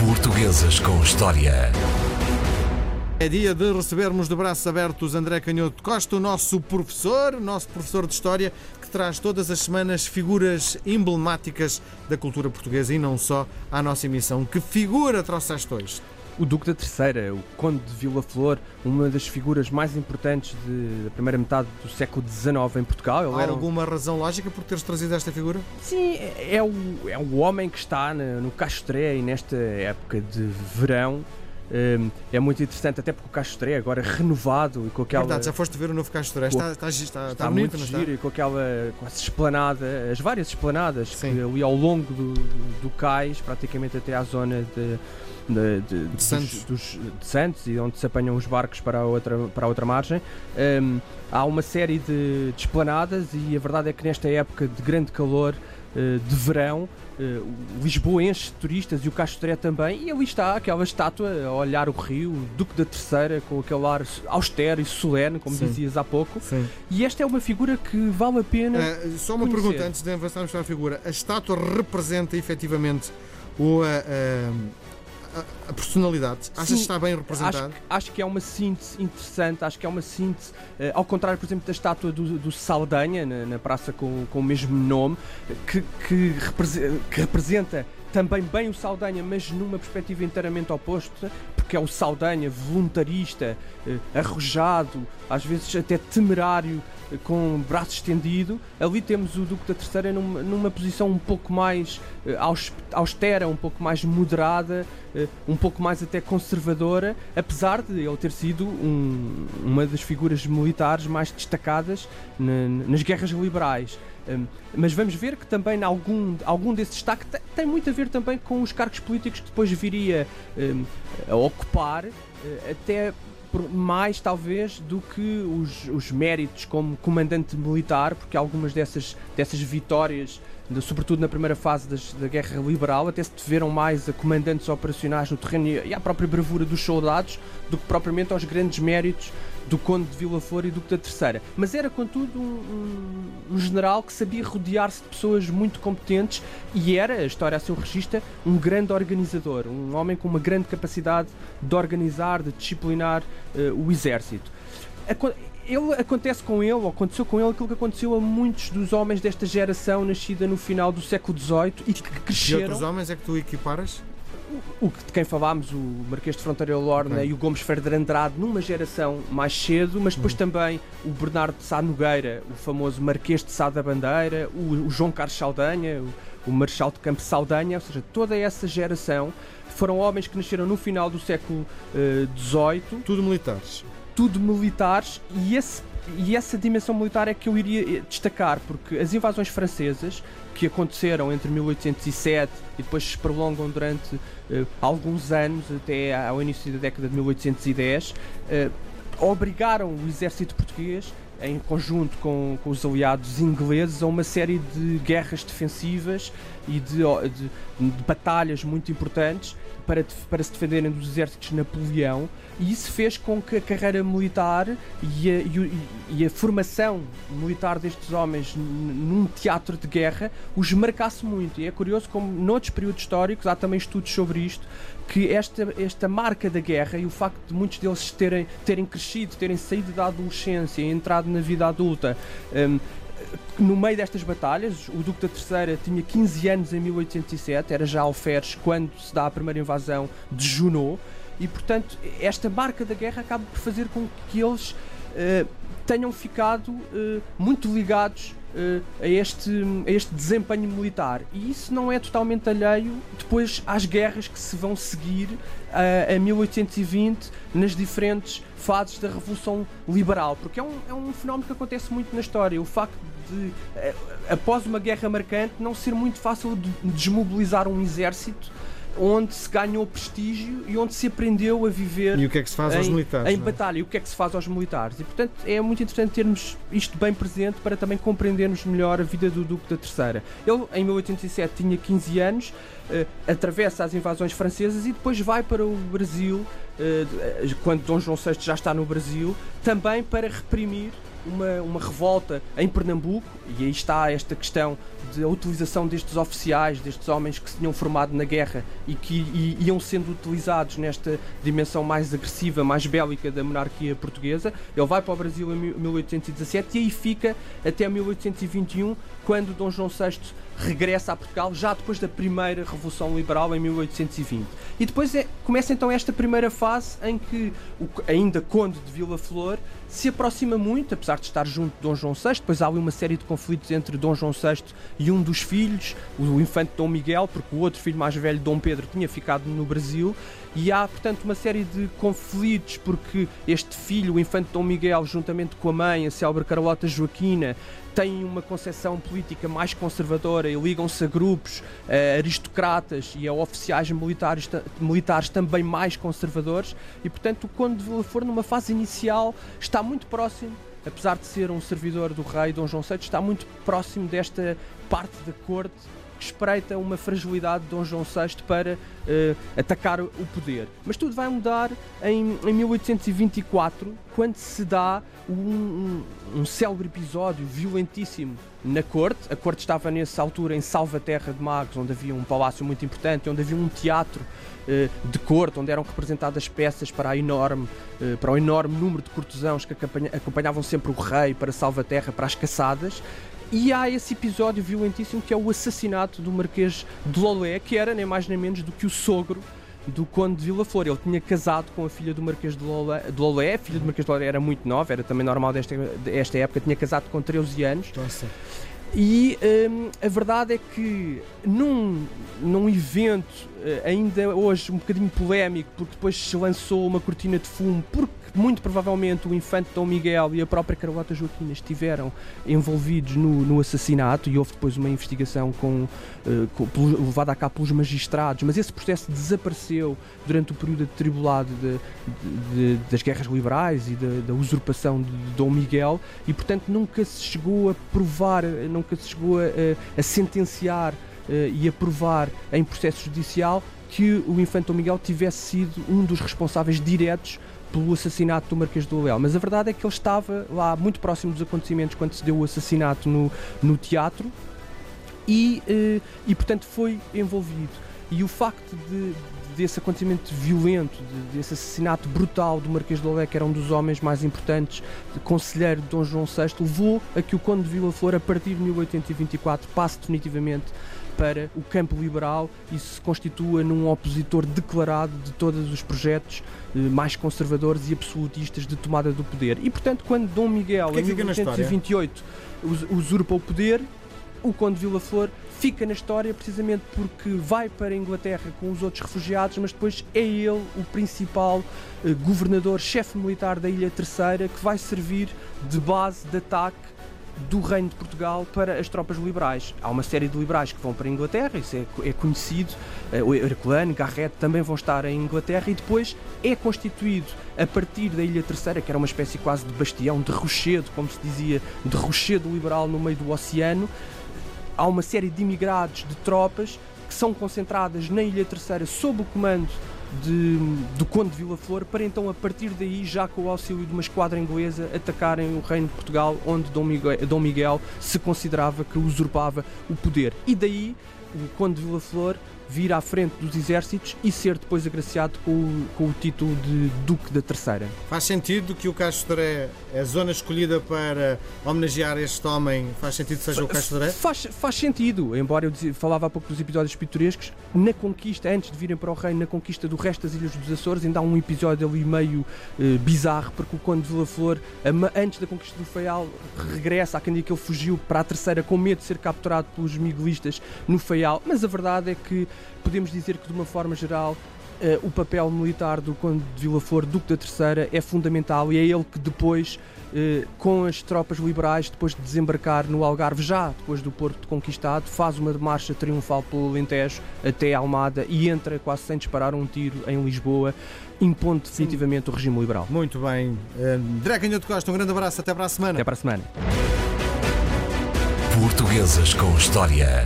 Portuguesas com História. É dia de recebermos de braços abertos André Canhoto Costa, o nosso professor, nosso professor de História, que traz todas as semanas figuras emblemáticas da cultura portuguesa e não só à nossa emissão. Que figura trouxeste hoje? O Duque da Terceira, o Conde de Vila Flor, uma das figuras mais importantes de, da primeira metade do século XIX em Portugal. Ele Há era alguma um... razão lógica por teres trazido esta figura? Sim, é, é o, é o homem que está no, no Castré e nesta época de verão é muito interessante, até porque o Castré agora renovado e com aquela. Verdade, já foste ver o novo Castré, está, está, está, está, está muito bonito, giro, e com aquela com essa esplanada, as várias esplanadas que ali ao longo do, do cais, praticamente até à zona de de, de, de, Santos. Dos, dos, de Santos e onde se apanham os barcos para a outra, para a outra margem. Um, há uma série de, de esplanadas e a verdade é que nesta época de grande calor, de verão, Uh, Lisboa enche de turistas e o Castro também, e ali está aquela estátua a olhar o rio, o Duque da Terceira, com aquele ar austero e solene, como Sim. dizias há pouco. Sim. E esta é uma figura que vale a pena. Uh, só uma conhecer. pergunta antes de avançarmos para a figura: a estátua representa efetivamente o. Uh, a, personalidade? Achas que está bem representado? Acho, acho, que é uma síntese interessante, acho que é uma síntese, uh, ao contrário, por exemplo, da estátua do, do Saldanha, na, na, praça com, com o mesmo nome, que, que, que representa também bem o Saldanha, mas numa perspectiva inteiramente oposta, porque é o Saldanha voluntarista, eh, arrojado, às vezes até temerário, eh, com braço estendido. Ali temos o Duque da Terceira numa, numa posição um pouco mais eh, austera, um pouco mais moderada, um pouco mais até conservadora, apesar de ele ter sido um, uma das figuras militares mais destacadas na, nas guerras liberais. Um, mas vamos ver que também algum, algum desse destaque tem, muito a ver também com os cargos políticos que depois viria um, a ocupar, uh, até mais talvez do que os, os méritos como comandante militar, porque algumas dessas, dessas vitórias sobretudo na primeira fase das, da Guerra Liberal, até se deveram mais a comandantes operacionais no terreno e à própria bravura dos soldados do que propriamente aos grandes méritos do Conde de Vila Flor e do da Terceira. Mas era, contudo, um, um, general que sabia rodear-se de pessoas muito competentes e era, a história a seu regista, um grande organizador, um homem com uma grande capacidade de organizar, de disciplinar uh, o exército. Ele acontece com ele, ou aconteceu com ele aquilo que aconteceu a muitos dos homens desta geração nascida no final do século XVIII e que cresceram. E outros homens é que tu equiparas? o de quem falámos, o Marquês de Fronteira Lorna okay. e o Gomes Ferreira Andrade, numa geração mais cedo, mas depois uhum. também o Bernardo de Sá Nogueira, o famoso Marquês de Sá da Bandeira, o, o João Carlos Saldanha, o, o Marechal de Campos Saldanha, ou seja, toda essa geração foram homens que nasceram no final do século XVIII. Uh, tudo militares. Tudo militares e esse e essa dimensão militar é que eu iria eh, destacar, porque as invasões francesas que aconteceram entre 1807 e depois se prolongam durante uh, alguns anos, até ao início da década de 1810, uh, eh, obrigaram o exército português em conjunto com, com, os aliados ingleses, a uma série de guerras defensivas e de, de, de batalhas muito importantes para, para se defenderem dos exércitos de Napoleão, e isso fez com que a carreira militar e a, e, e a formação militar destes homens num teatro de guerra os marcasse muito. E é curioso como, noutros períodos históricos, há também estudos sobre isto, que esta, esta marca da guerra e o facto de muitos deles terem, terem crescido, terem saído da adolescência entrado na vida adulta. Um, no meio destas batalhas, o Duque da Terceira tinha 15 anos em 1807, era já alferes quando se dá a primeira invasão de Junot, e portanto esta marca da guerra acaba por fazer com que eles uh, tenham ficado uh, muito ligados a, este, a este desempenho militar. E isso não é totalmente alheio depois às guerras que se vão seguir uh, a 1820 nas diferentes fases da Revolução Liberal, porque é um, é um fenómeno que acontece muito na história. O facto de, uh, após uma guerra marcante, não ser muito fácil de desmobilizar um exército onde se ganhou prestígio e onde se aprendeu a viver e o que é que se faz em, aos militares, em é? batalha. E o que é que se faz aos militares? E portanto é muito interessante termos isto bem presente para também compreendermos melhor a vida do Duque da Terceira. Ele em 1807 tinha 15 anos uh, atravessa as invasões francesas e depois vai para o Brasil uh, quando Dom João VI já está no Brasil também para reprimir uma, uma revolta em Pernambuco, e aí está esta questão da utilização destes oficiais, destes homens que se tinham formado na guerra e que e, iam sendo utilizados nesta dimensão mais agressiva, mais bélica da monarquia portuguesa. Ele vai para o Brasil em 1817 e aí fica até 1821, quando Dom João VI regressa a Portugal, já depois da primeira Revolução Liberal em 1820. E depois é, começa então esta primeira fase em que o ainda Conde de Vila Flor se aproxima muito, apesar de estar junto de Dom João VI. Depois há ali uma série de conflitos entre Dom João VI e um dos filhos, o infante Dom Miguel, porque o outro filho mais velho, Dom Pedro, tinha ficado no Brasil. E há, portanto, uma série de conflitos, porque este filho, o infante Dom Miguel, juntamente com a mãe, a célebre Carlota Joaquina, têm uma concepção política mais conservadora e ligam-se a grupos a aristocratas e a oficiais militares, militares também mais conservadores. E portanto o Conde de Vila numa fase inicial está muito próximo apesar de ser um servidor do rei Dom João VI está muito próximo desta parte da corte que espreita uma fragilidade de Dom João VI para uh, atacar o poder. Mas tudo vai mudar em, em 1824, quando se dá um, um, um célebre episódio violentíssimo na corte. A corte estava nessa altura em Salvaterra de Magos, onde havia um palácio muito importante, onde havia um teatro uh, de corte, onde eram representadas peças para, a enorme, uh, para o enorme número de cortesãos que acompanhavam sempre o rei para Salvaterra, para as caçadas. E há esse episódio violentíssimo que é o assassinato do Marquês de Lolé, que era nem mais nem menos do que o sogro do Conde de Vila Flor. Ele tinha casado com a filha do Marquês de Lolé. A filha do Marquês de Lolé era muito nova, era também normal desta, desta época, tinha casado com 13 anos. Nossa. E hum, a verdade é que num, num evento eh, ainda hoje um bocadinho polémico, porque depois se lançou uma cortina de fumo, porque muito provavelmente o infante Dom Miguel e a própria Carlota Joaquina estiveram envolvidos no, no assassinato e houve depois uma investigação com, uh, com, levada a cabo pelos magistrados, mas esse processo desapareceu durante o período atribulado de, de, de, das guerras liberais e da usurpação de Dom Miguel e portanto nunca se chegou a provar, nunca se chegou a, a sentenciar uh, e a provar em processo judicial que o infante Dom Miguel tivesse sido um dos responsáveis diretos pelo assassinato do Marquês do Leal. Mas a verdade é que ele estava lá muito próximo dos acontecimentos quando se deu o assassinato no, no teatro e, eh, e, portanto, foi envolvido. E o facto de, desse acontecimento violento, de, desse assassinato brutal do Marquês de Lolé, que era um dos homens mais importantes, conselheiro de Dom João VI, levou a que o Conde de Vila Flor, a partir de 1824, passe definitivamente para o campo liberal e se constitua num opositor declarado de todos os projetos eh, mais conservadores e absolutistas de tomada do poder. E portanto, quando Dom Miguel, é em 1828, usurpa o poder, o Conde de Vila Flor fica na história precisamente porque vai para a Inglaterra com os outros refugiados, mas depois é ele o principal eh, governador, chefe militar da Ilha Terceira, que vai servir de base de ataque do Reino de Portugal para as tropas liberais. Há uma série de liberais que vão para a Inglaterra, isso é, é conhecido, uh, o Herculano, Garrett também vão estar em Inglaterra e depois é constituído a partir da Ilha Terceira, que era uma espécie quase de bastião, de rochedo, como se dizia, de rochedo liberal no meio do oceano. Há uma série de imigrados, de tropas, que são concentradas na Ilha Terceira sob o comando de, do Conde de Vila Flor para então a partir daí, já com o auxílio de uma esquadra inglesa, atacarem o Reino de Portugal, onde Dom Miguel, Dom Miguel se considerava que usurpava o poder. E daí o Conde de Vila Flor vir à frente dos exércitos e ser depois agraciado com o, com o título de Duque da Terceira. Faz sentido que o Castro Dré, a zona escolhida para homenagear este homem, faz sentido que seja o Castro? Faz, faz sentido, embora eu dizia, falava há pouco dos episódios pitorescos, na conquista, antes de virem para o reino, na conquista do resto das Ilhas dos Açores, ainda há um episódio ali meio eh, bizarro, porque o Conde de Vila Flor, antes da conquista do Faial, regressa a quem diga que ele fugiu para a Terceira com medo de ser capturado pelos miguelistas no Faial, mas a verdade é que podemos dizer que, de uma forma geral, Uh, o papel militar do Conde de Vila Flor, Duque da Terceira, é fundamental e é ele que depois, uh, com as tropas liberais, depois de desembarcar no Algarve, já depois do Porto conquistado, faz uma marcha triunfal pelo Alentejo até Almada e entra quase sem disparar um tiro em Lisboa, impondo definitivamente Sim. o regime liberal. Muito bem. Uh, André Canhoto Costa, um grande abraço, até para a semana. Até para a semana. Portuguesas com História.